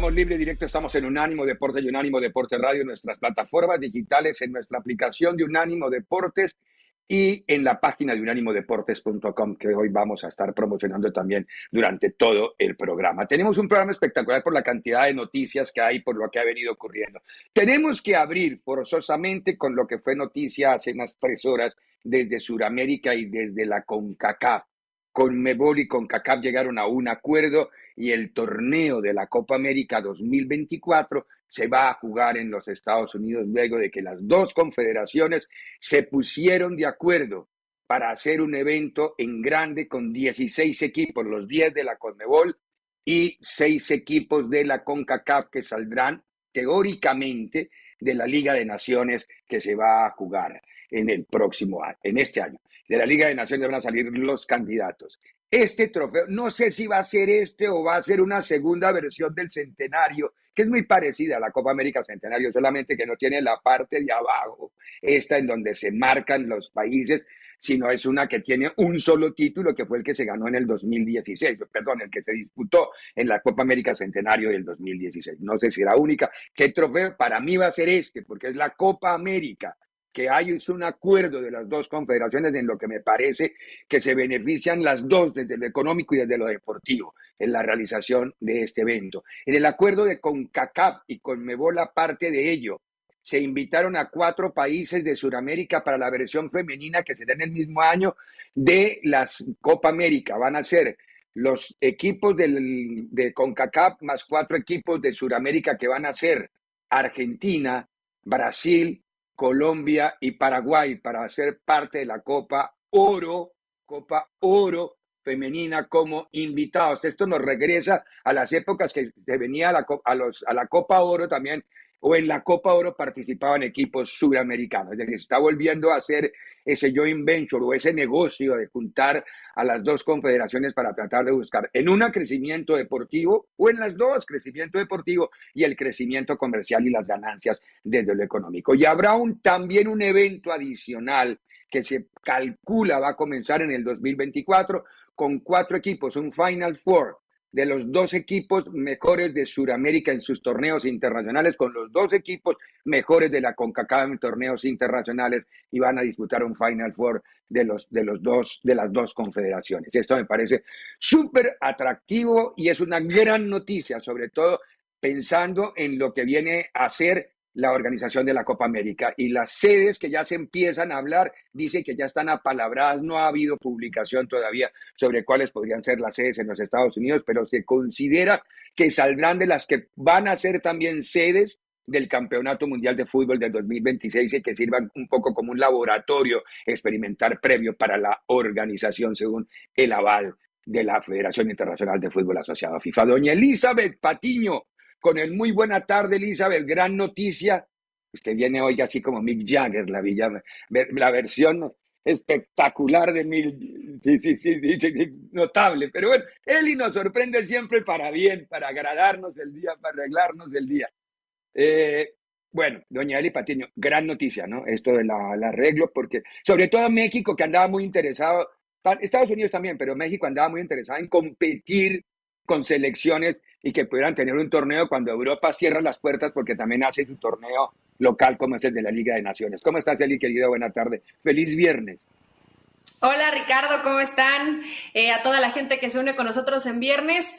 Estamos libre directo, estamos en Unánimo Deporte y Unánimo Deporte Radio, nuestras plataformas digitales, en nuestra aplicación de Unánimo Deportes y en la página de unánimodeportes.com que hoy vamos a estar promocionando también durante todo el programa. Tenemos un programa espectacular por la cantidad de noticias que hay, por lo que ha venido ocurriendo. Tenemos que abrir forzosamente con lo que fue noticia hace unas tres horas desde Sudamérica y desde la CONCACAF con Mebol y con CACAP llegaron a un acuerdo y el torneo de la Copa América 2024 se va a jugar en los Estados Unidos luego de que las dos confederaciones se pusieron de acuerdo para hacer un evento en grande con 16 equipos, los 10 de la CONMEBOL y 6 equipos de la CONCACAF que saldrán teóricamente de la Liga de Naciones que se va a jugar en el próximo año, en este año de la Liga de Naciones van a salir los candidatos. Este trofeo, no sé si va a ser este o va a ser una segunda versión del centenario, que es muy parecida a la Copa América Centenario, solamente que no tiene la parte de abajo, esta en donde se marcan los países, sino es una que tiene un solo título, que fue el que se ganó en el 2016, perdón, el que se disputó en la Copa América Centenario del 2016. No sé si era única. ¿Qué trofeo? Para mí va a ser este, porque es la Copa América que hay un acuerdo de las dos confederaciones en lo que me parece que se benefician las dos desde lo económico y desde lo deportivo en la realización de este evento. En el acuerdo de CONCACAF y CONMEBOL, parte de ello, se invitaron a cuatro países de Sudamérica para la versión femenina que será en el mismo año de las Copa América. Van a ser los equipos del, de CONCACAF más cuatro equipos de Sudamérica que van a ser Argentina, Brasil, Colombia y Paraguay para ser parte de la Copa Oro, Copa Oro femenina como invitados. Esto nos regresa a las épocas que venía a la, a los, a la Copa Oro también o en la Copa Oro participaban equipos suramericanos. Es decir, se está volviendo a hacer ese joint venture o ese negocio de juntar a las dos confederaciones para tratar de buscar en una crecimiento deportivo o en las dos crecimiento deportivo y el crecimiento comercial y las ganancias desde lo económico. Y habrá un, también un evento adicional que se calcula va a comenzar en el 2024 con cuatro equipos, un Final Four de los dos equipos mejores de Sudamérica en sus torneos internacionales, con los dos equipos mejores de la CONCACAF en torneos internacionales y van a disputar un Final Four de, los, de, los dos, de las dos confederaciones. Esto me parece súper atractivo y es una gran noticia, sobre todo pensando en lo que viene a ser la organización de la Copa América y las sedes que ya se empiezan a hablar, dice que ya están apalabradas, no ha habido publicación todavía sobre cuáles podrían ser las sedes en los Estados Unidos, pero se considera que saldrán de las que van a ser también sedes del Campeonato Mundial de Fútbol del 2026 y que sirvan un poco como un laboratorio experimental previo para la organización según el aval de la Federación Internacional de Fútbol Asociado FIFA. Doña Elizabeth Patiño, con el muy buena tarde, Elizabeth, gran noticia. Usted viene hoy así como Mick Jagger, la, villa, la versión espectacular de Mick, sí, sí, sí, notable. Pero bueno, Eli nos sorprende siempre para bien, para agradarnos el día, para arreglarnos el día. Eh, bueno, doña Eli Patiño, gran noticia, ¿no? Esto del arreglo, porque sobre todo México, que andaba muy interesado, Estados Unidos también, pero México andaba muy interesado en competir con selecciones y que pudieran tener un torneo cuando Europa cierra las puertas porque también hace su torneo local como es el de la Liga de Naciones. ¿Cómo estás, Eli, querido? Buena tarde. Feliz viernes. Hola, Ricardo, ¿cómo están? Eh, a toda la gente que se une con nosotros en viernes.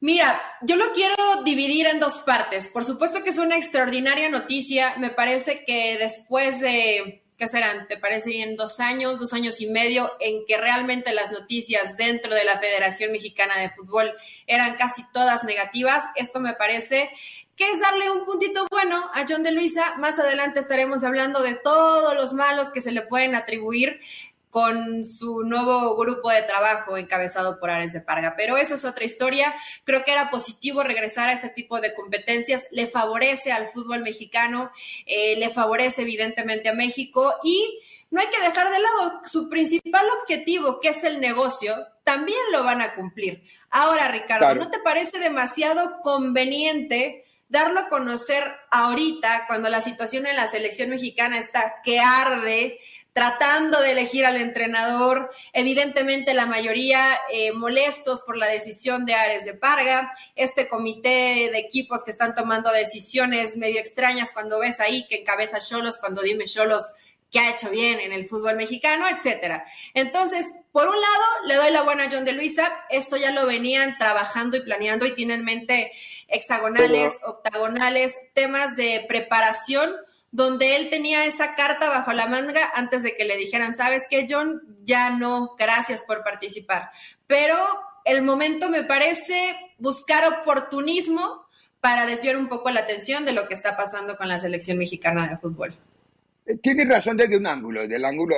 Mira, yo lo quiero dividir en dos partes. Por supuesto que es una extraordinaria noticia. Me parece que después de ¿qué serán? ¿Te parece en dos años, dos años y medio, en que realmente las noticias dentro de la Federación Mexicana de Fútbol eran casi todas negativas? Esto me parece que es darle un puntito bueno a John de Luisa. Más adelante estaremos hablando de todos los malos que se le pueden atribuir con su nuevo grupo de trabajo encabezado por Ares de Parga. Pero eso es otra historia. Creo que era positivo regresar a este tipo de competencias. Le favorece al fútbol mexicano, eh, le favorece evidentemente a México y no hay que dejar de lado su principal objetivo, que es el negocio, también lo van a cumplir. Ahora, Ricardo, ¿no te parece demasiado conveniente? darlo a conocer ahorita, cuando la situación en la selección mexicana está que arde, tratando de elegir al entrenador, evidentemente la mayoría eh, molestos por la decisión de Ares de Parga, este comité de equipos que están tomando decisiones medio extrañas cuando ves ahí que encabeza Cholos, cuando dime Cholos que ha hecho bien en el fútbol mexicano, etcétera. Entonces, por un lado, le doy la buena a John de Luisa, esto ya lo venían trabajando y planeando y tienen en mente hexagonales, octagonales, temas de preparación donde él tenía esa carta bajo la manga antes de que le dijeran, sabes qué, John, ya no, gracias por participar. Pero el momento me parece buscar oportunismo para desviar un poco la atención de lo que está pasando con la selección mexicana de fútbol. Eh, tiene razón desde un ángulo, desde el ángulo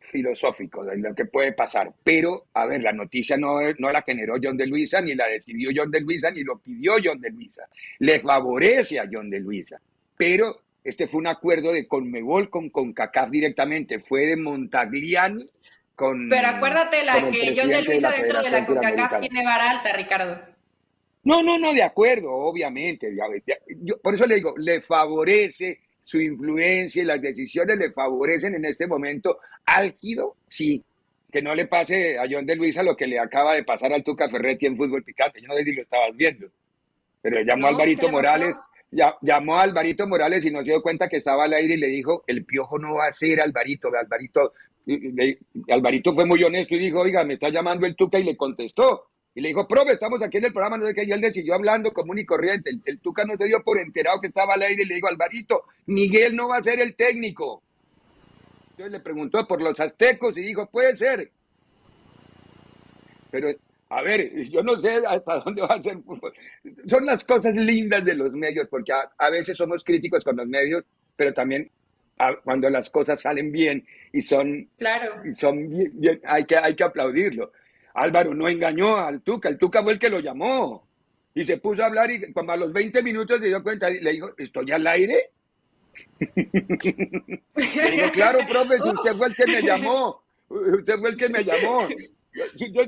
filosófico de lo que puede pasar. Pero, a ver, la noticia no, no la generó John de Luisa, ni la decidió John de Luisa, ni lo pidió John de Luisa. Le favorece a John de Luisa. Pero este fue un acuerdo de Conmebol con CONCACAF directamente, fue de Montagliani con. Pero acuérdate la que John de Luisa dentro de la CONCACAF tiene vara alta, Ricardo. No, no, no, de acuerdo, obviamente. por eso le digo, le favorece su influencia y las decisiones le favorecen en este momento álgido, sí. Que no le pase a John de Luisa lo que le acaba de pasar al Tuca Ferretti en fútbol picante. Yo no sé si lo estabas viendo, pero llamó a Alvarito Morales llamó a Alvarito Morales y nos dio cuenta que estaba al aire y le dijo, el piojo no va a ser Alvarito, Alvarito, Alvarito fue muy honesto y dijo, oiga, me está llamando el Tuca y le contestó. Y le dijo, profe, estamos aquí en el programa, no sé qué, y él le siguió hablando común y corriente. El, Tuca no se dio por enterado que estaba al aire y le dijo, Alvarito, Miguel no va a ser el técnico. Entonces le preguntó por los aztecos y dijo, puede ser. Pero a ver, yo no sé hasta dónde va a ser Son las cosas lindas de los medios, porque a, veces somos críticos con los medios, pero también cuando las cosas salen bien y son, claro. son bien, hay, que, hay que aplaudirlo. Álvaro no engañó al Tuca, el Tuca fue el que lo llamó. Y se puso a hablar y cuando a los 20 minutos se dio cuenta, y le dijo, ¿estoy al aire? le claro, profe, usted fue el que me llamó. Usted fue el que me llamó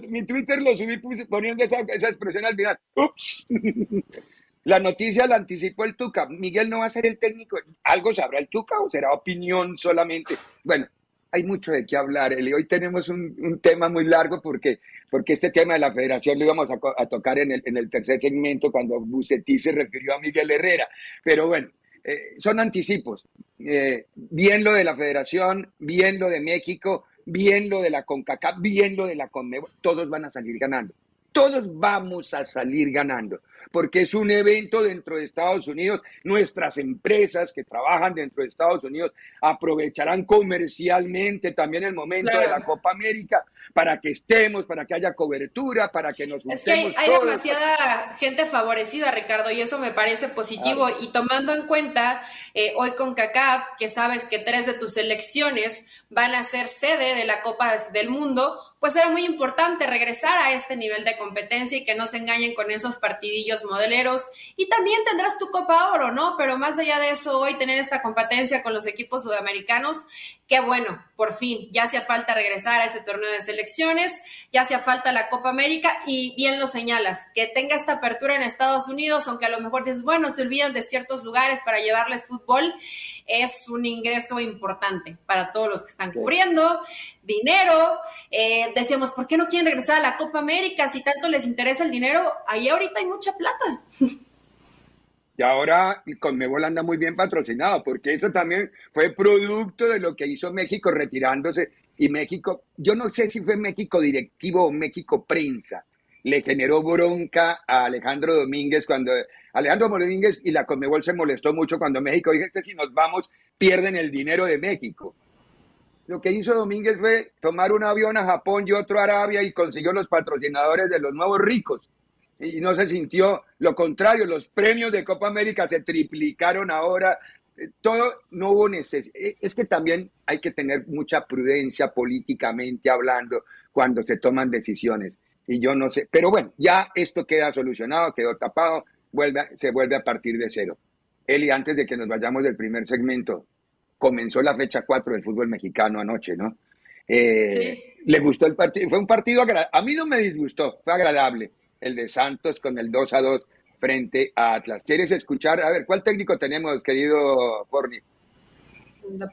mi Twitter lo subí poniendo esa, expresión al final. Ups. La noticia la anticipó el Tuca. Miguel no va a ser el técnico. ¿Algo sabrá el Tuca o será opinión solamente? Bueno, hay mucho de qué hablar, Eli. Hoy tenemos un, tema muy largo porque, porque este tema de la federación lo íbamos a, tocar en el, en el, tercer segmento cuando Bucetí se refirió a Miguel Herrera. Pero bueno, eh, son anticipos. Eh, bien lo de la federación, bien lo de México, bien lo de la CONCACAF, bien lo de la CONMEBOL, todos van a salir ganando. Todos vamos a salir ganando porque es un evento dentro de Estados Unidos. Nuestras empresas que trabajan dentro de Estados Unidos aprovecharán comercialmente también el momento de la Copa América para que estemos, para que haya cobertura, para que nos Es que hay, demasiada gente favorecida, Ricardo, y eso me parece positivo. Y tomando en cuenta eh, hoy con CACAF, que sabes que tres de tus elecciones van a ser sede de la Copa del Mundo, pues era muy importante regresar a este nivel de competencia y que no se engañen con esos partidillos modeleros. Y también tendrás tu Copa Oro, ¿no? Pero más allá de eso, hoy tener esta competencia con los equipos sudamericanos, qué bueno, por fin, ya hacía falta regresar a ese torneo de selecciones, ya hacía falta la Copa América y bien lo señalas, que tenga esta apertura en Estados Unidos, aunque a lo mejor dices, bueno, se olvidan de ciertos lugares para llevarles fútbol, es un ingreso importante para todos los que están cubriendo, dinero. Eh, decíamos, ¿por qué no quieren regresar a la Copa América? Si tanto les interesa el dinero, ahí ahorita hay mucha plata. Y ahora Conmebol anda muy bien patrocinado, porque eso también fue producto de lo que hizo México retirándose. Y México, yo no sé si fue México directivo o México prensa, le generó bronca a Alejandro Domínguez cuando Alejandro Domínguez y la Conmebol se molestó mucho cuando México dijo si nos vamos pierden el dinero de México. Lo que hizo Domínguez fue tomar un avión a Japón y otro a Arabia y consiguió los patrocinadores de los nuevos ricos y no se sintió lo contrario, los premios de Copa América se triplicaron ahora, eh, todo no hubo necesidad. Eh, es que también hay que tener mucha prudencia políticamente hablando cuando se toman decisiones. Y yo no sé, pero bueno, ya esto queda solucionado, quedó tapado, vuelve, se vuelve a partir de cero. Eli, antes de que nos vayamos del primer segmento, comenzó la fecha 4 del fútbol mexicano anoche, ¿no? Eh, sí. Le gustó el partido, fue un partido agradable. A mí no me disgustó, fue agradable el de Santos con el 2 a 2 frente a Atlas. ¿Quieres escuchar? A ver, ¿cuál técnico tenemos, querido Forni?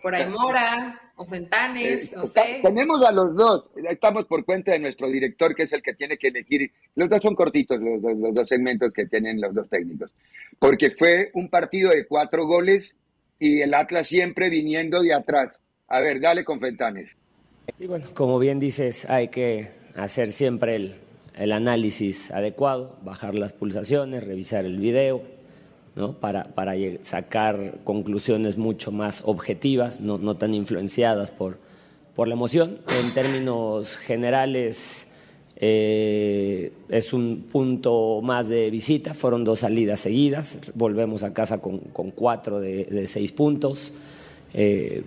Por ahí Mora o Fentanes, no sé. Tenemos a los dos, estamos por cuenta de nuestro director, que es el que tiene que elegir. Los dos son cortitos, los, los dos segmentos que tienen los dos técnicos, porque fue un partido de cuatro goles y el Atlas siempre viniendo de atrás. A ver, dale con Fentanes. Y bueno, como bien dices, hay que hacer siempre el, el análisis adecuado, bajar las pulsaciones, revisar el video, ¿no? para, para sacar conclusiones mucho más objetivas, no, no tan influenciadas por, por, la emoción. En términos generales, eh, es un punto más de visita, fueron dos salidas seguidas, volvemos a casa con, con cuatro de, de, seis puntos. Eh,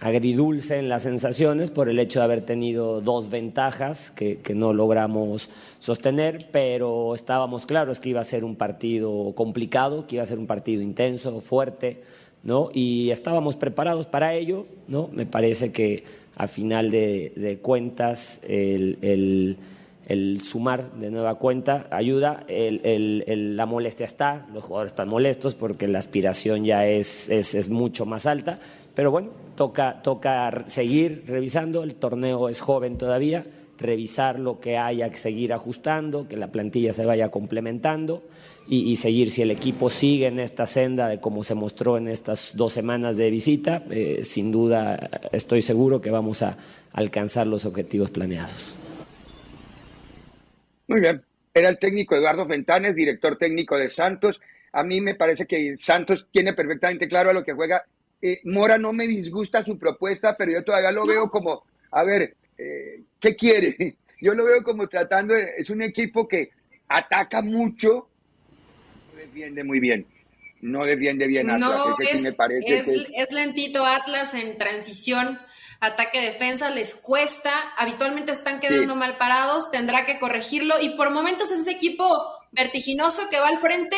agridulce en las sensaciones por el hecho de haber tenido dos ventajas que, no logramos sostener, pero estábamos claros que iba a ser un partido complicado, que iba a ser un partido intenso, fuerte, ¿no? Y estábamos preparados para ello, ¿no? Me parece que a final de, cuentas el, sumar de nueva cuenta ayuda, la molestia está, los jugadores están molestos porque la aspiración ya es, es, es mucho más alta, pero bueno, toca, toca seguir revisando, el torneo es joven todavía, revisar lo que haya que seguir ajustando, que la plantilla se vaya complementando y, seguir si el equipo sigue en esta senda de como se mostró en estas dos semanas de visita, eh, sin duda estoy seguro que vamos a alcanzar los objetivos planeados. Muy bien, era el técnico Eduardo Fentanes, director técnico de Santos. A mí me parece que Santos tiene perfectamente claro a lo que juega eh, Mora no me disgusta su propuesta, pero yo todavía lo veo como, a ver, eh, ¿qué quiere? Yo lo veo como tratando, de, es un equipo que ataca mucho, no defiende muy bien. No defiende bien Atlas. No, es, me parece es, lentito Atlas en transición ataque-defensa, les cuesta, habitualmente están quedando mal parados, tendrá que corregirlo y por momentos es ese equipo vertiginoso que va al frente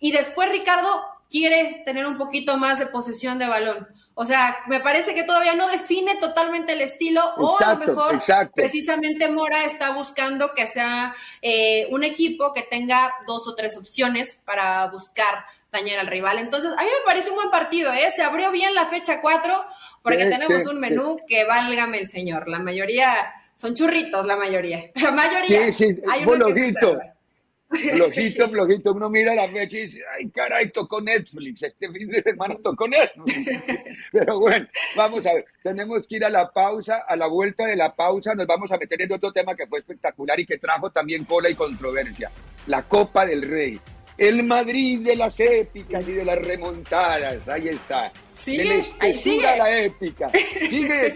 y después Ricardo quiere tener un poquito más de posesión de balón. O sea, me parece que todavía no define totalmente el estilo o a lo mejor precisamente Mora está buscando que sea eh, un equipo que tenga dos o tres opciones para buscar dañar al rival. Entonces, a mí me parece un buen partido, ¿eh? Se abrió bien la fecha 4. porque tenemos un menú que válgame el señor. La mayoría son churritos, la mayoría. La mayoría. Sí, sí, Hay se flojito. Flojito. Uno mira la fecha y dice, ay, caray, tocó Netflix. Este fin de semana tocó Netflix. Pero bueno, vamos a ver. Tenemos que ir a la pausa. A la vuelta de la pausa nos vamos a meter en otro tema que fue espectacular y que trajo también cola y controversia. La Copa del Rey. El Madrid de las épicas y de las remontadas. Ahí está. Sigue, ahí espesura sigue. a la épica. Sigue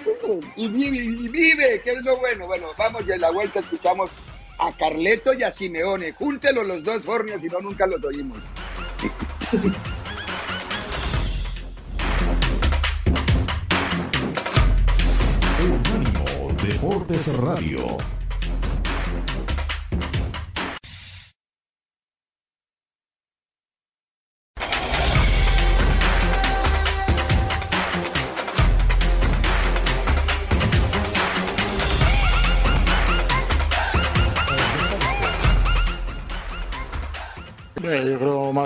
y vive, y vive, que es lo bueno. Bueno, vamos y en la vuelta escuchamos a Carleto y a Simeone. Júntelos los dos fornios, si no, nunca los oímos. Deportes Radio.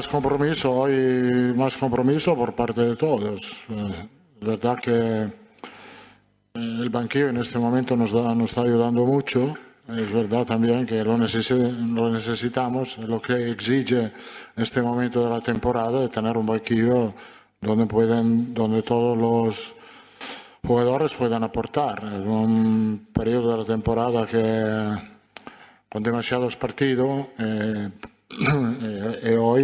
Más compromiso, hoy más compromiso por parte de todos. Eh, verdad que eh, el banquillo en este momento nos, da- nos está ayudando mucho. Es verdad también que lo, necesi- lo necesitamos, es lo que exige este momento de la temporada, de tener un banquillo donde, pueden, donde todos los jugadores puedan aportar. Es un periodo de la temporada que con demasiados partidos. eh, y hoy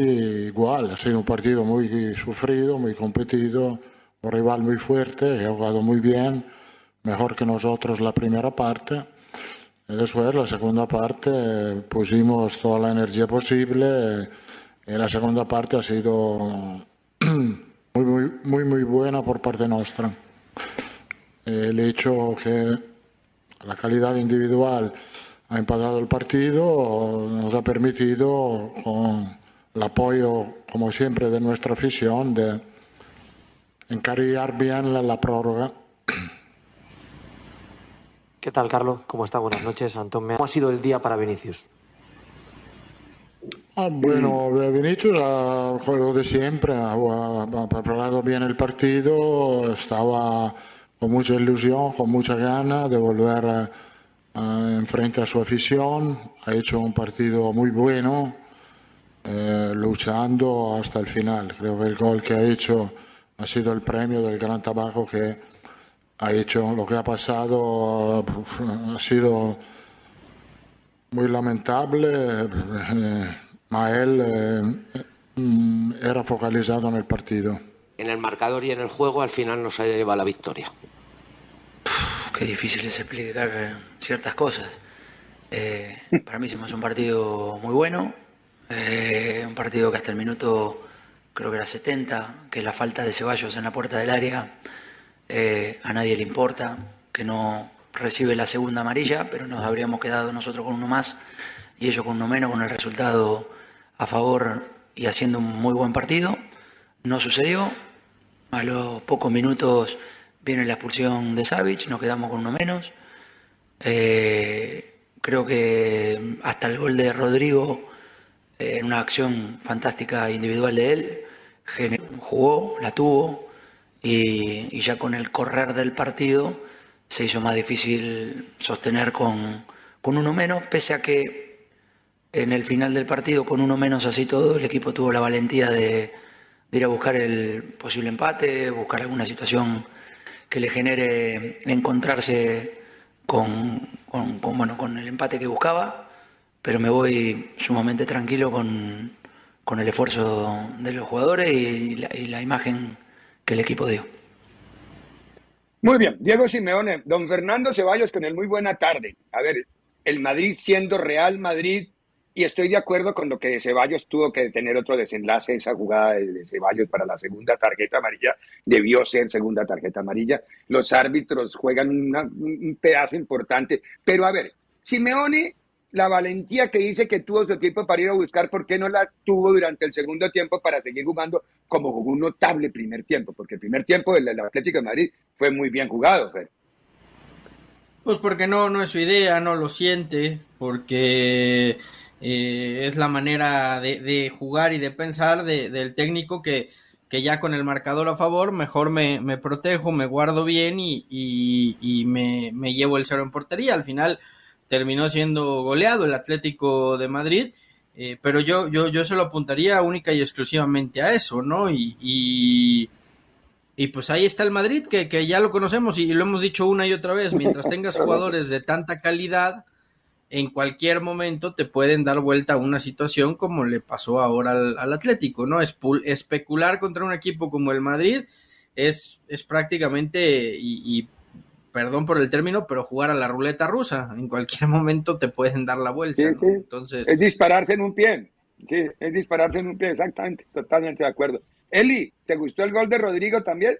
igual, ha sido un partido muy sufrido, muy competido, un rival muy fuerte, ha jugado muy bien, mejor que nosotros la primera parte. Y después, la segunda parte, pusimos toda la energía posible eh, y la segunda parte ha sido muy, muy, muy, muy buena por parte nuestra. El hecho que la calidad individual ha empatado el partido, nos ha permitido, con el apoyo, como siempre, de nuestra afición, de encarillar bien la, la prórroga. ¿Qué tal, Carlos? ¿Cómo está? Buenas noches, Antón. ¿Cómo ha sido el día para Vinicius? Ah, bueno, Vinicius ha lo de siempre, ha, preparado bien el partido, estaba con mucha ilusión, con mucha gana de volver eh, enfrente a su afición, ha hecho un partido muy bueno, eh, luchando hasta el final. Creo que el gol que ha hecho ha sido el premio del gran trabajo que ha hecho. Lo que ha pasado ha sido muy lamentable, eh, ma él eh, mm, era focalizado en el partido. En el marcador y en el juego al final nos ha llevado la victoria. Qué difícil es explicar eh, ciertas cosas. Eh, para mí hicimos un partido muy bueno, eh, un partido que hasta el minuto, creo que era 70, que la falta de Ceballos en la puerta del área a nadie le importa, que no recibe la segunda amarilla, pero nos habríamos quedado nosotros con uno más y ellos con uno menos, con el resultado a favor y haciendo un muy buen partido. No sucedió, a los pocos minutos viene la expulsión de Savic, nos quedamos con uno menos. Eh, creo que hasta el gol de Rodrigo, eh, en una acción fantástica individual de él, jugó, la tuvo y, ya con el correr del partido se hizo más difícil sostener con, con uno menos, pese a que en el final del partido, con uno menos así todo, el equipo tuvo la valentía de ir a buscar el posible empate, buscar alguna situación que le genere encontrarse con, bueno, con el empate que buscaba, pero me voy sumamente tranquilo con, con el esfuerzo de los jugadores y la, y la imagen que el equipo dio. Muy bien, Diego Simeone, don Fernando Ceballos con el muy buena tarde. A ver, el Madrid siendo Real Madrid, y estoy de acuerdo con lo que Ceballos tuvo que tener otro desenlace, esa jugada de Ceballos para la segunda tarjeta amarilla, debió ser segunda tarjeta amarilla. Los árbitros juegan un pedazo importante, pero a ver, Simeone, la valentía que dice que tuvo su equipo para ir a buscar, ¿por qué no la tuvo durante el segundo tiempo para seguir jugando como jugó un notable primer tiempo? Porque el primer tiempo del Atlético de Madrid fue muy bien jugado, Fer. Pues porque no, no es su idea, no lo siente, porque eh, es la manera de, de jugar y de pensar de- del técnico que, que ya con el marcador a favor, mejor me, me protejo, me guardo bien y, y, me, me, llevo el cero en portería. Al final terminó siendo goleado el Atlético de Madrid, eh, pero yo, yo, yo se lo apuntaría única y exclusivamente a eso, ¿no? Y, y, y pues ahí está el Madrid, que, que ya lo conocemos y lo hemos dicho una y otra vez, mientras tengas jugadores de tanta calidad, en cualquier momento te pueden dar vuelta a una situación como le pasó ahora al, Atlético, ¿no? especular contra un equipo como el Madrid es, es prácticamente, y, perdón por el término, pero jugar a la ruleta rusa. En cualquier momento te pueden dar la vuelta. Entonces... Es dispararse en un pie. Sí, es dispararse en un pie, exactamente, totalmente de acuerdo. Eli, ¿te gustó el gol de Rodrigo también?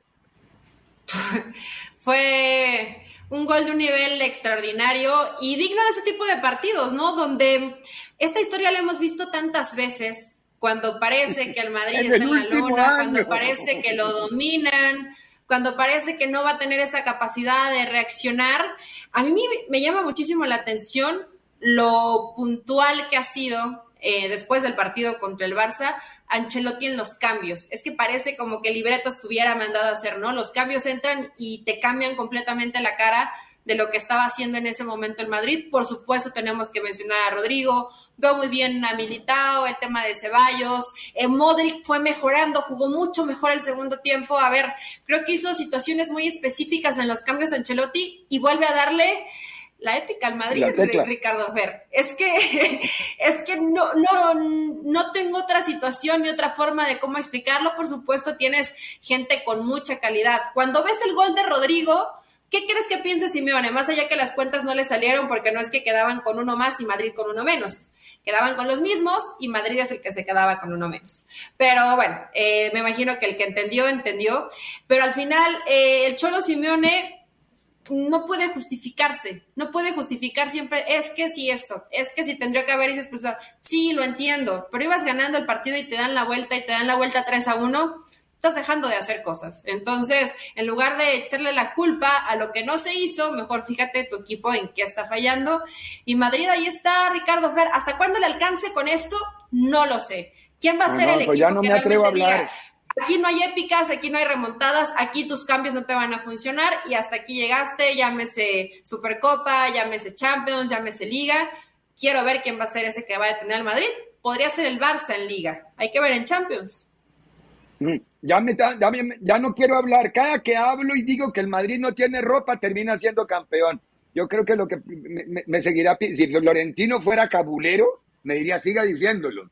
Fue un gol de un nivel extraordinario y digno de ese tipo de partidos, ¿no? Donde esta historia la hemos visto tantas veces, cuando parece que el Madrid está en la lona, cuando parece que lo dominan, cuando parece que no va a tener esa capacidad de reaccionar. A mí me llama muchísimo la atención lo puntual que ha sido eh, después del partido contra el Barça, Ancelotti en los cambios. Es que parece como que el libreto estuviera mandado a hacer, ¿no? Los cambios entran y te cambian completamente la cara de lo que estaba haciendo en ese momento el Madrid. Por supuesto, tenemos que mencionar a Rodrigo, veo muy bien a Militao, el tema de Ceballos, eh, Modric fue mejorando, jugó mucho mejor el segundo tiempo. A ver, creo que hizo situaciones muy específicas en los cambios de Ancelotti y vuelve a darle la épica al Madrid, Ricardo Fer. Es que, es que no, no, no tengo otra situación ni otra forma de cómo explicarlo. Por supuesto, tienes gente con mucha calidad. Cuando ves el gol de Rodrigo, ¿qué crees que piensa Simeone? Más allá que las cuentas no le salieron porque no es que quedaban con uno más y Madrid con uno menos. Quedaban con los mismos y Madrid es el que se quedaba con uno menos. Pero bueno, eh, me imagino que el que entendió, entendió. Pero al final, eh, el Cholo Simeone no puede justificarse, no puede justificar siempre, es que si esto, es que si tendría que haber expulsado. Sí, lo entiendo, pero ibas ganando el partido y te dan la vuelta y te dan la vuelta 3 a 1, estás dejando de hacer cosas. Entonces, en lugar de echarle la culpa a lo que no se hizo, mejor fíjate tu equipo en qué está fallando. Y Madrid ahí está, Ricardo Fer, ¿hasta cuándo le alcance con esto? No lo sé. ¿Quién va a ser el pues equipo ya no me atrevo a hablar. Aquí no hay épicas, aquí no hay remontadas, aquí tus cambios no te van a funcionar y hasta aquí llegaste, llámese Supercopa, llámese Champions, llámese Liga. Quiero ver quién va a ser ese que va a detener al Madrid. Podría ser el Barça en Liga. Hay que ver en Champions. Mm, ya, me, ya, no quiero hablar. Cada que hablo y digo que el Madrid no tiene ropa, termina siendo campeón. Yo creo que lo que me, me seguirá, si Florentino fuera cabulero, me diría, siga diciéndolo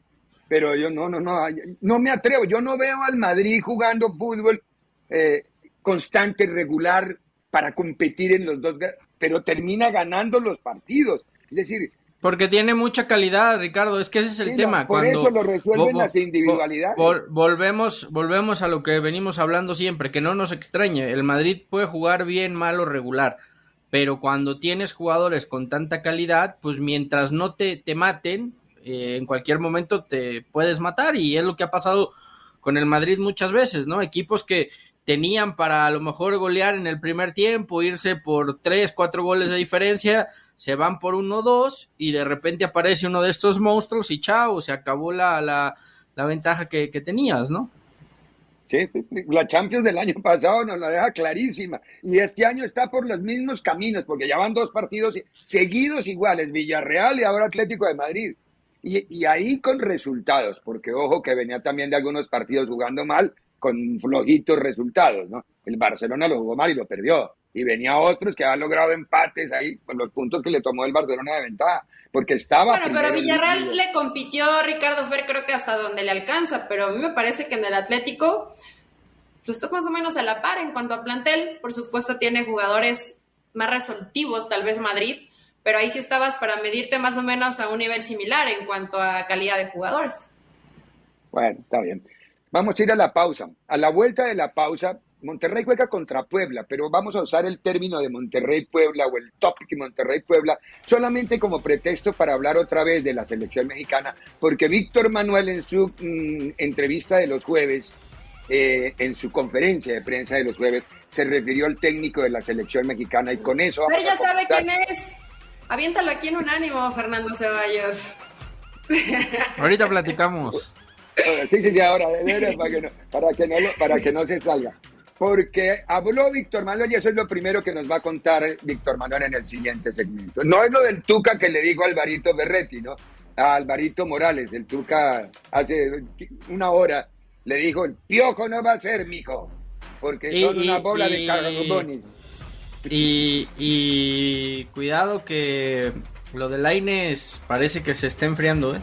pero yo no, no, no, no me atrevo. Yo no veo al Madrid jugando fútbol eh, constante, regular, para competir en los dos, pero termina ganando los partidos. Es decir, porque tiene mucha calidad, Ricardo. Es que ese es el tema. por eso lo resuelven las individualidades. volvemos, volvemos a lo que venimos hablando siempre, que no nos extrañe. El Madrid puede jugar bien, mal o regular. Pero cuando tienes jugadores con tanta calidad, pues mientras no te, te maten, eh, en cualquier momento te puedes matar y es lo que ha pasado con el Madrid muchas veces, ¿no? Equipos que tenían para a lo mejor golear en el primer tiempo, irse por tres, cuatro goles de diferencia, se van por uno, dos y de repente aparece uno de estos monstruos y chao, se acabó la, la, ventaja que, que tenías, ¿no? Sí, la Champions del año pasado nos la deja clarísima. Y este año está por los mismos caminos, porque ya van dos partidos seguidos iguales, Villarreal y ahora Atlético de Madrid. Y, ahí con resultados, porque ojo que venía también de algunos partidos jugando mal, con flojitos resultados, ¿no? El Barcelona lo jugó mal y lo perdió. Y venía otros que han logrado empates ahí con los puntos que le tomó el Barcelona de ventaja, porque estaba... Bueno, pero Villarreal le compitió Ricardo Fer creo que hasta donde le alcanza, pero a mí me parece que en el Atlético tú estás más o menos a la par en cuanto a plantel. Por supuesto tiene jugadores más resolutivos, tal vez Madrid, pero ahí sí estabas para medirte más o menos a un nivel similar en cuanto a calidad de jugadores. Bueno, está bien. Vamos a ir a la pausa. A la vuelta de la pausa, Monterrey juega contra Puebla, pero vamos a usar el término de Monterrey-Puebla o el topic Monterrey-Puebla solamente como pretexto para hablar otra vez de la selección mexicana, porque Víctor Manuel en su mm, entrevista de los jueves, eh, en su conferencia de prensa de los jueves, se refirió al técnico de la selección mexicana y con eso... Pero ya sabe quién es. Aviéntalo aquí en un ánimo, Fernando Ceballos. Ahorita platicamos. Sí, sí, ahora, para que, no, para, que no, para que no se salga. Porque habló Víctor Manuel y eso es lo primero que nos va a contar Víctor Manuel en el siguiente segmento. No es lo del Tuca que le dijo a Alvarito Berretti, ¿no? A Alvarito Morales, el Tuca hace una hora le dijo, el piojo no va a ser, mico, porque son una bola de carbones. Y, y cuidado que lo de Laines parece que se está enfriando, ¿eh?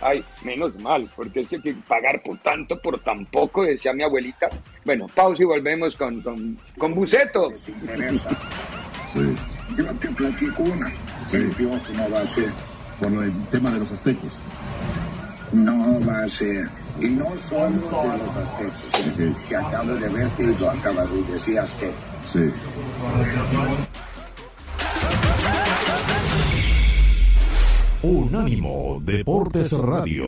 Ay, menos mal, porque es que hay que pagar por tanto, por tan poco, decía mi abuelita. Bueno, pausa y volvemos con, con, con Buceto. Sí. Yo te platico una. Sí. No va a ser. Por el tema de los aztecos. No va a ser. Y no solo de los aztecos. Que acabo de ver que lo acaba de decir azteco. Unánimo Deportes Radio.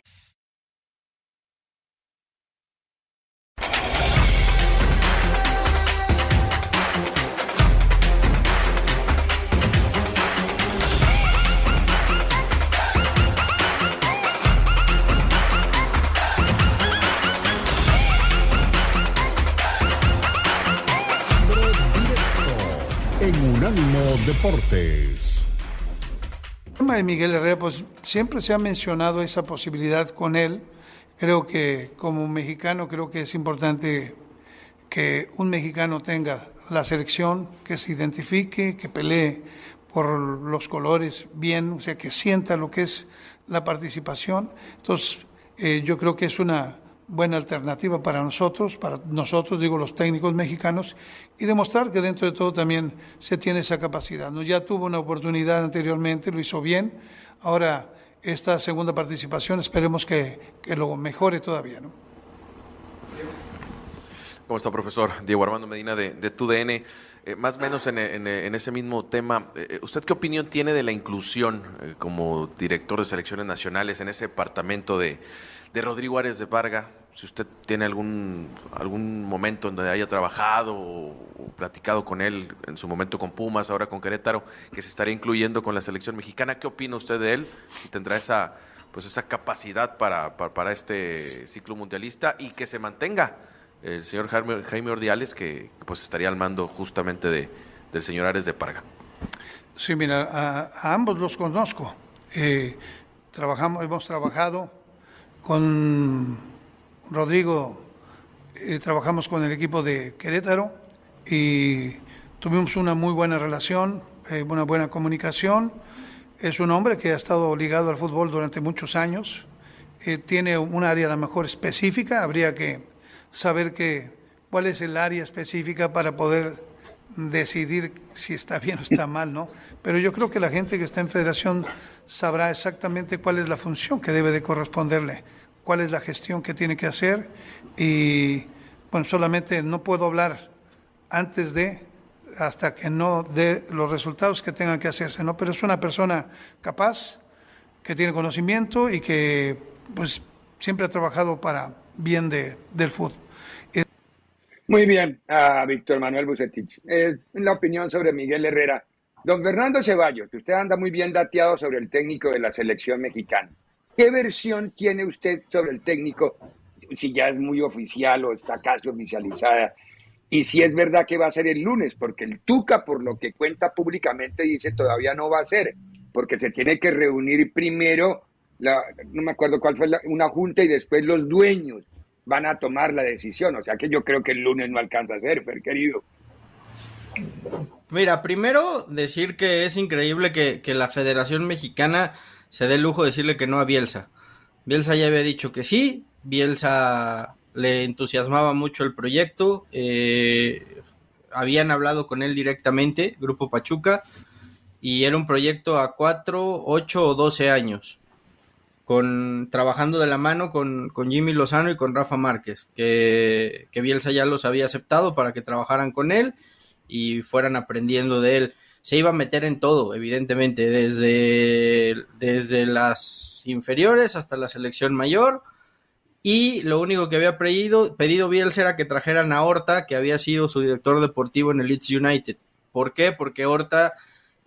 Deportes tema de Miguel Herrera, pues siempre se ha mencionado esa posibilidad con él. Creo que como mexicano, creo que es importante que un mexicano tenga la selección, que se identifique, que pelee por los colores bien, o sea, que sienta lo que es la participación. Entonces, eh, yo creo que es una buena alternativa para nosotros, para nosotros, digo, los técnicos mexicanos, y demostrar que dentro de todo también se tiene esa capacidad. ¿no? Ya tuvo una oportunidad anteriormente, lo hizo bien, ahora esta segunda participación esperemos que, que lo mejore todavía. ¿no? ¿Cómo está, profesor? Diego Armando Medina de, de TUDN. Eh, más o menos en, ese mismo tema, eh, ¿usted qué opinión tiene de la inclusión eh, como director de selecciones nacionales en ese departamento de, Rodrigo Árez de Varga? Si usted tiene algún, algún momento en donde haya trabajado o, platicado con él, en su momento con Pumas, ahora con Querétaro, que se estaría incluyendo con la selección mexicana, ¿qué opina usted de él? Si tendrá esa, pues esa capacidad para, para este ciclo mundialista y que se mantenga el señor Jaime, Jaime Ordiales, que pues estaría al mando justamente de, del señor Ares de Parga. Sí, mira, a, ambos los conozco. Eh, trabajamos, hemos trabajado con Rodrigo, eh, trabajamos con el equipo de Querétaro y tuvimos una muy buena relación, eh, una buena comunicación. Es un hombre que ha estado ligado al fútbol durante muchos años. tiene un área a lo mejor específica, habría que saber que, cuál es el área específica para poder decidir si está bien o está mal, ¿no? Pero yo creo que la gente que está en federación sabrá exactamente cuál es la función que debe de corresponderle, cuál es la gestión que tiene que hacer y, bueno, solamente no puedo hablar antes de, hasta que no dé los resultados que tengan que hacerse, ¿no? Pero es una persona capaz, que tiene conocimiento y que, pues, siempre ha trabajado para bien de, del fútbol. Muy bien, a Víctor Manuel Bucetich. Eh, la opinión sobre Miguel Herrera. Don Fernando Ceballos, usted anda muy bien dateado sobre el técnico de la selección mexicana. ¿Qué versión tiene usted sobre el técnico? Si ya es muy oficial o está casi oficializada. Y si es verdad que va a ser el lunes, porque el Tuca, por lo que cuenta públicamente, dice todavía no va a ser, porque se tiene que reunir primero, la, no me acuerdo cuál fue, la, una junta y después los dueños van a tomar la decisión. O sea que yo creo que el lunes no alcanza a ser, pero querido. Mira, primero decir que es increíble que, que, la Federación Mexicana se dé lujo de decirle que no a Bielsa. Bielsa ya había dicho que sí, Bielsa le entusiasmaba mucho el proyecto, eh, habían hablado con él directamente, Grupo Pachuca, y era un proyecto a cuatro, ocho o doce años con trabajando de la mano con, con, Jimmy Lozano y con Rafa Márquez, que, que, Bielsa ya los había aceptado para que trabajaran con él y fueran aprendiendo de él. Se iba a meter en todo, evidentemente, desde, desde las inferiores hasta la selección mayor. Y lo único que había pedido, pedido Bielsa era que trajeran a Horta, que había sido su director deportivo en el Leeds United. ¿Por qué? Porque Horta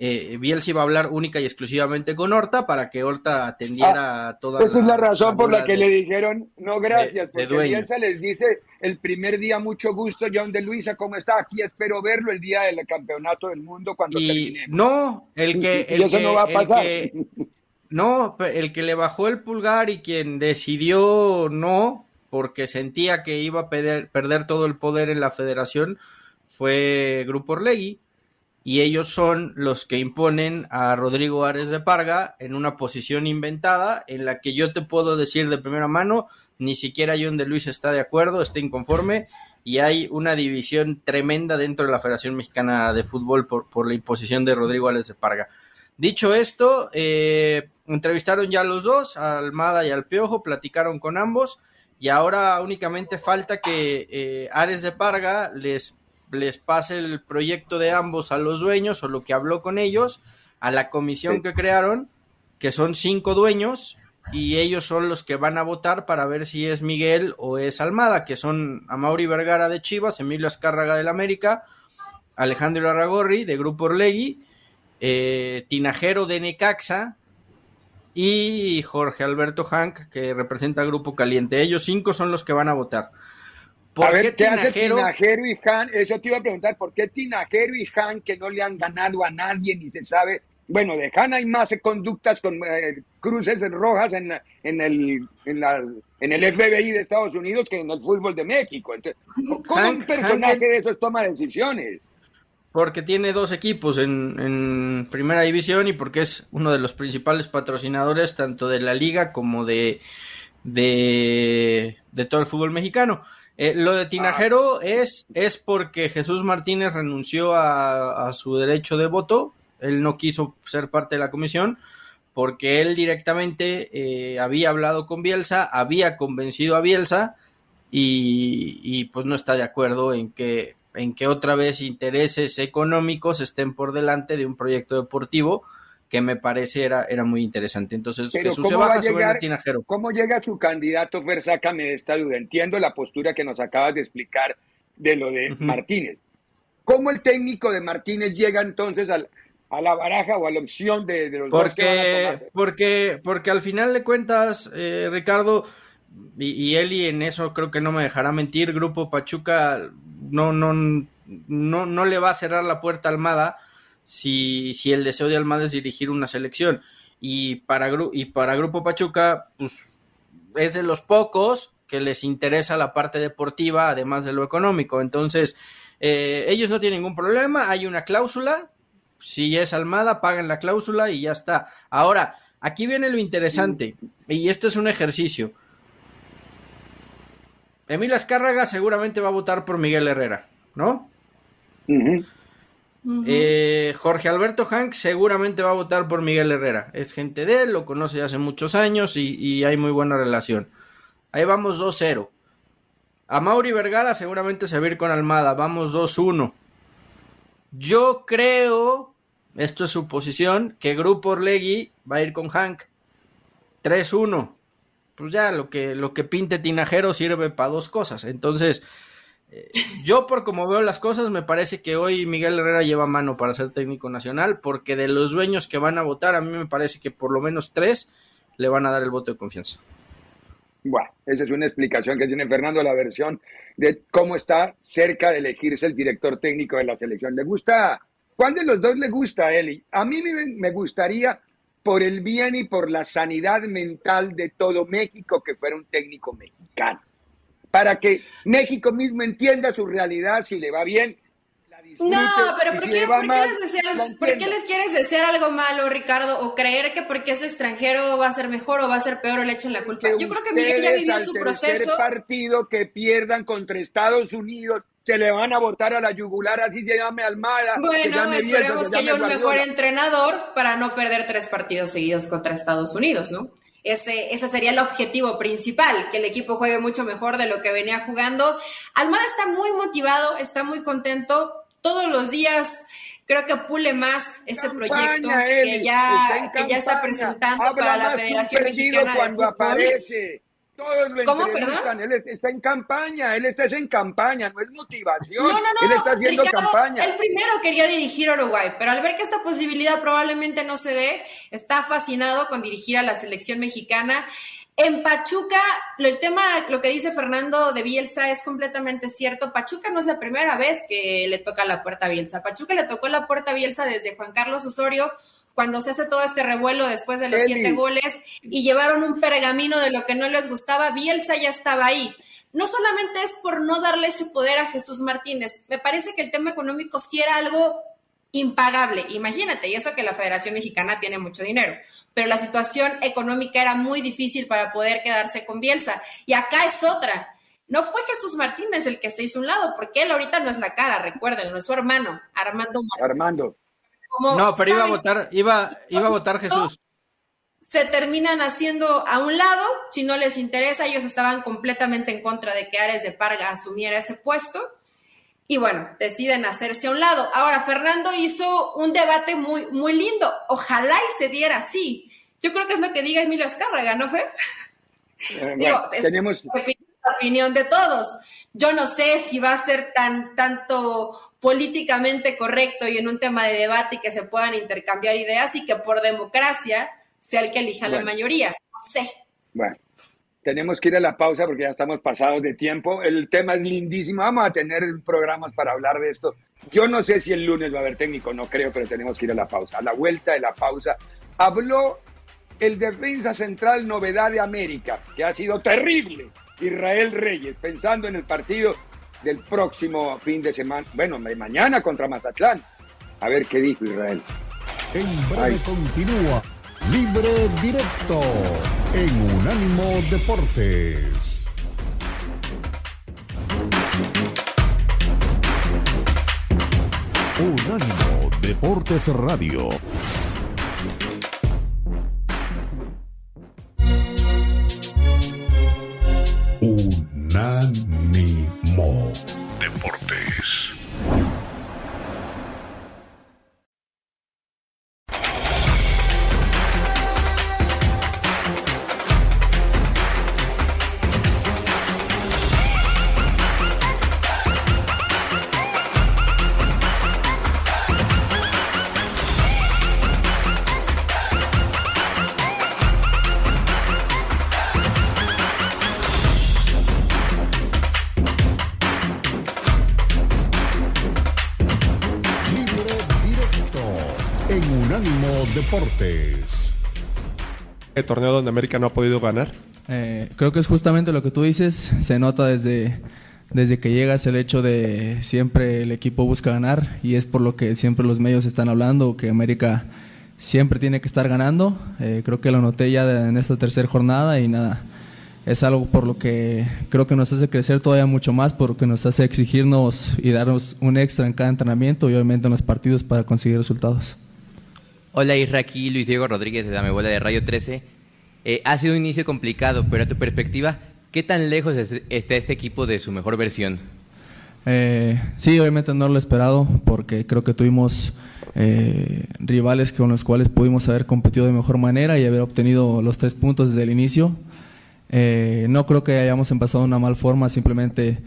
eh, Bielsa iba a hablar única y exclusivamente con Horta para que Horta atendiera ah, toda Esa es la razón por la que le dijeron no gracias, de, porque Bielsa les dice el primer día mucho gusto, John de Luisa, ¿cómo está? Aquí espero verlo el día del campeonato del mundo cuando y terminemos. No, el que... El y eso que, no va a pasar. Que, no, el que le bajó el pulgar y quien decidió no, porque sentía que iba a perder, perder todo el poder en la federación, fue Grupo Orlegui y ellos son los que imponen a Rodrigo Ares de Parga en una posición inventada en la que yo te puedo decir de primera mano, ni siquiera John de Luis está de acuerdo, está inconforme y hay una división tremenda dentro de la Federación Mexicana de Fútbol por, por la imposición de Rodrigo Ares de Parga. Dicho esto, eh, entrevistaron ya los dos, a Almada y al Piojo, platicaron con ambos y ahora únicamente falta que eh, Ares de Parga les les pase el proyecto de ambos a los dueños o lo que habló con ellos, a la comisión sí. que crearon, que son cinco dueños, y ellos son los que van a votar para ver si es Miguel o es Almada, que son Amauri Vergara de Chivas, Emilio Azcárraga del América, Alejandro Aragorri de Grupo Orlegui, eh, Tinajero de Necaxa y Jorge Alberto Hank, que representa Grupo Caliente. Ellos cinco son los que van a votar. A ver, ¿qué, hace Tinajero y Han? Eso te iba a preguntar, ¿por qué Tinajero y Han que no le han ganado a nadie ni se sabe? Bueno, de Han hay más conductas con eh, cruces rojas en, en, el, en, la, en el FBI de Estados Unidos que en el fútbol de México. Entonces, ¿Cómo Hank, un personaje Hank, de esos toma decisiones? Porque tiene dos equipos en, en, primera división y porque es uno de los principales patrocinadores tanto de la liga como de, de, de todo el fútbol mexicano. Eh, lo de Tinajero ah. es, es porque Jesús Martínez renunció a, a, su derecho de voto, él no quiso ser parte de la comisión, porque él directamente eh, había hablado con Bielsa, había convencido a Bielsa y, y, pues no está de acuerdo en que, en que otra vez intereses económicos estén por delante de un proyecto deportivo que me parece era, era muy interesante. Entonces, Pero Jesús ¿cómo se baja va a llegar, Tinajero. ¿Cómo llega su candidato? Fer, sácame de esta duda. Entiendo la postura que nos acabas de explicar de lo de uh -huh. Martínez. ¿Cómo el técnico de Martínez llega entonces al, a la baraja o a la opción de, de los porque, dos que van a tomar? Porque, porque al final de cuentas, eh, Ricardo, y, y Eli en eso creo que no me dejará mentir, Grupo Pachuca no, no, no, no le va a cerrar la puerta a Almada si, si el deseo de Almada es dirigir una selección. Y para, y para Grupo Pachuca, pues es de los pocos que les interesa la parte deportiva, además de lo económico. Entonces, eh, ellos no tienen ningún problema, hay una cláusula, si es Almada, pagan la cláusula y ya está. Ahora, aquí viene lo interesante, y este es un ejercicio. Emilio Azcárraga seguramente va a votar por Miguel Herrera, ¿no? Eh, Jorge Alberto Hank seguramente va a votar por Miguel Herrera. Es gente de él, lo conoce hace muchos años y, y hay muy buena relación. Ahí vamos 2-0. A Mauri Vergara seguramente se va a ir con Almada. Vamos 2-1. Yo creo, esto es su posición, que Grupo Orlegui va a ir con Hank. 3-1. Pues ya lo que, lo que pinte Tinajero sirve para dos cosas. Entonces, eh, yo por como veo las cosas, me parece que hoy Miguel Herrera lleva mano para ser técnico nacional, porque de los dueños que van a votar, a mí me parece que por lo menos tres le van a dar el voto de confianza. Bueno, esa es una explicación que tiene Fernando, la versión de cómo está cerca de elegirse el director técnico de la selección. ¿Le gusta? ¿Cuál de los dos le gusta a Eli? A mí me gustaría, por el bien y por la sanidad mental de todo México, que fuera un técnico mexicano. Para que México mismo entienda su realidad, si le va bien, no, pero ¿por, si qué, ¿por, mal, qué les deseas, ¿por, qué les quieres desear algo malo, Ricardo? O creer que porque es extranjero va a ser mejor o va a ser peor o le echan la culpa. Porque Yo creo que Miguel ya vivió su proceso. partido que pierdan contra Estados Unidos se le van a votar a la yugular, así se llame Almada. Bueno, esperemos que haya un mejor entrenador para no perder tres partidos seguidos contra Estados Unidos, ¿no? Ese, ese, sería el objetivo principal, que el equipo juegue mucho mejor de lo que venía jugando. Almada está muy motivado, está muy contento, todos los días creo que pule más ese proyecto que ya, que ya está presentando Habla para la Federación Mexicana cuando de aparece. Todos lo ¿Cómo, entrevistan, él está en campaña, él está en campaña, no es motivación, no, no, no, él está haciendo campaña. Él primero quería dirigir a Uruguay, pero al ver que esta posibilidad probablemente no se dé, está fascinado con dirigir a la selección mexicana. En Pachuca, el tema, lo que dice Fernando de Bielsa es completamente cierto. Pachuca no es la primera vez que le toca la puerta a Bielsa. Pachuca le tocó la puerta a Bielsa desde Juan Carlos Osorio cuando se hace todo este revuelo después de los siete goles y llevaron un pergamino de lo que no les gustaba, Bielsa ya estaba ahí. No solamente es por no darle ese poder a Jesús Martínez, me parece que el tema económico sí era algo impagable. Imagínate, y eso que la Federación Mexicana tiene mucho dinero, pero la situación económica era muy difícil para poder quedarse con Bielsa. Y acá es otra. No fue Jesús Martínez el que se hizo un lado, porque él ahorita no es la cara, recuerden, no es su hermano, Armando Martínez. Armando no, pero iba a votar, iba, iba a votar Jesús. Se terminan haciendo a un lado, si no les interesa, ellos estaban completamente en contra de que Ares de Parga asumiera ese puesto. Y bueno, deciden hacerse a un lado. Ahora, Fernando hizo un debate muy, muy lindo. Ojalá y se diera así. Yo creo que es lo que diga Emilio Escárraga, ¿no, Fer? Eh, Digo, tenemos... la opinión de todos. Yo no sé si va a ser tan tanto políticamente correcto y en un tema de debate y que se puedan intercambiar ideas y que por democracia sea el que elija la mayoría. No sé. Bueno, tenemos que ir a la pausa porque ya estamos pasados de tiempo. El tema es lindísimo. Vamos a tener programas para hablar de esto. Yo no sé si el lunes va a haber técnico, no creo, pero tenemos que ir a la pausa. A la vuelta de la pausa habló el defensa central novedad de América, que ha sido terrible, Israel Reyes, pensando en el partido del próximo fin de semana, bueno, mañana contra Mazatlán. A ver qué dijo Israel. En breve continúa Libre Directo en Unánimo Deportes. Unánimo Deportes Radio. Unánimo Deportes. Deportes. El torneo donde América no ha podido ganar. Eh, creo que es justamente lo que tú dices. Se nota desde, desde que llegas el hecho de siempre el equipo busca ganar y es por lo que siempre los medios están hablando, que América siempre tiene que estar ganando. Eh, creo que lo noté ya en esta tercera jornada y nada. Es algo por lo que creo que nos hace crecer todavía mucho más, porque nos hace exigirnos y darnos un extra en cada entrenamiento y obviamente en los partidos para conseguir resultados. Hola Isra, aquí Luis Diego Rodríguez de Dame Bola de Rayo 13. Eh, ha sido un inicio complicado, pero a tu perspectiva, ¿qué tan lejos está este equipo de su mejor versión? Eh, sí, obviamente no lo esperado, porque creo que tuvimos eh, rivales con los cuales pudimos haber competido de mejor manera y haber obtenido los tres puntos desde el inicio. no creo que hayamos empezado de una mal forma, simplemente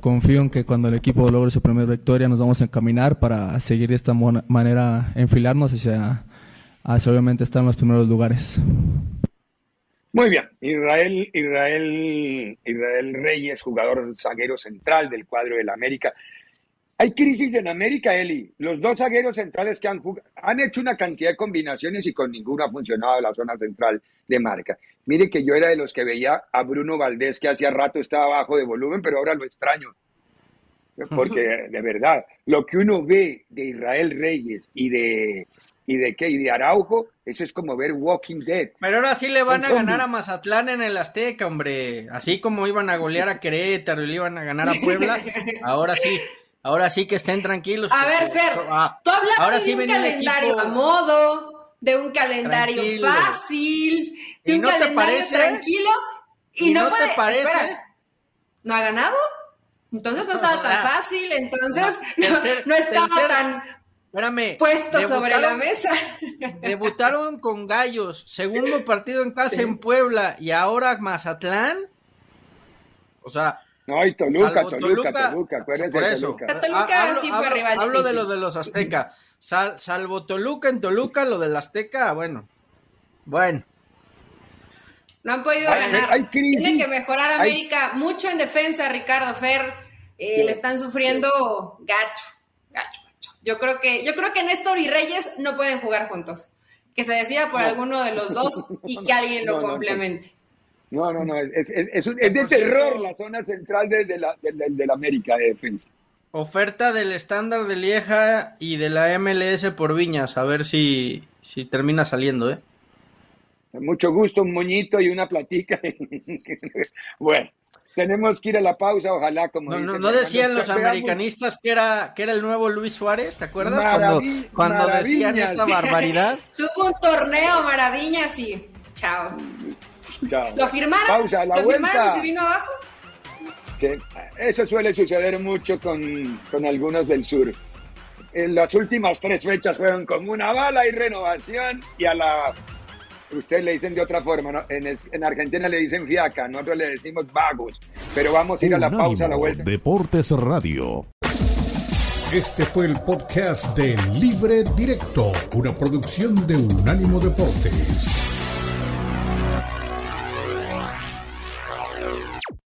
confío en que cuando el equipo logre su primera victoria nos vamos a encaminar para seguir de esta manera, enfilarnos hacia hacia obviamente estar en los primeros lugares. Muy bien, Israel, Israel, Israel Reyes, jugador zaguero central del cuadro del América. Hay crisis en América, Eli. Los dos zagueros centrales que han han hecho una cantidad de combinaciones y con ninguna ha funcionado la zona central de marca. Mire que yo era de los que veía a Bruno Valdés que hacía rato estaba bajo de volumen, pero ahora lo extraño. Porque de verdad, lo que uno ve de Israel Reyes y de y de qué, y de Araujo, eso es como ver Walking Dead. Pero ahora sí le van a ganar a Mazatlán en el Azteca, hombre. Así como iban a golear a Querétaro y le iban a ganar a Puebla, ahora sí. Ahora sí que estén tranquilos. A ver, Fer, ah, tú hablas de un calendario a modo, de un calendario fácil, de un calendario tranquilo. Y, no, puede, te parece. ¿No ha ganado? Entonces no estaba tan fácil, entonces no, estaba tan Espérame. Puesto sobre la mesa. Debutaron con Gallos, segundo partido en casa en Puebla y ahora Mazatlán. O sea, no, y Toluca, salvo Toluca, Toluca, por de eso. Toluca. Toluca hablo, sí fue hablo- rival hablo de lo de los Azteca. Sal- salvo Toluca en Toluca, lo del Azteca, bueno. Bueno. No han podido Hay- ganar. hay crisis. Tiene que mejorar Hay- América mucho en defensa, Ricardo Fer. Eh, Sí. Le están sufriendo gacho, gacho. Yo creo que, yo creo que Néstor y Reyes no pueden jugar juntos. Que se decida por No. alguno de los dos y que alguien lo No, complemente. No, no, no, es, es, es, un- es de terror la zona central de, de la, de, de- de la América de defensa. Oferta del estándar de Lieja y de la MLS por Viñas, a ver si, si termina saliendo, ¿eh? Mucho gusto, un moñito y una platica. bueno, tenemos que ir a la pausa, ojalá, como No, no, dicen, no decían los veamos- americanistas que era, que era el nuevo Luis Suárez, ¿te acuerdas? Maravi- cuando cuando decían esa barbaridad. Tuvo un torneo maravillas y chao. Chao. ¿Lo firmaron? Pausa, la ¿Lo firmaron vuelta. y se vino abajo? Sí, eso suele suceder mucho con, con algunos del sur. En las últimas tres fechas fueron con una bala y renovación y a la... Ustedes le dicen de otra forma, ¿no? en, es- en Argentina le dicen fiaca, nosotros le decimos vagos, pero vamos a ir a la pausa, a la vuelta. Deportes Radio. Este fue el podcast de Libre Directo, una producción de Unánimo Deportes.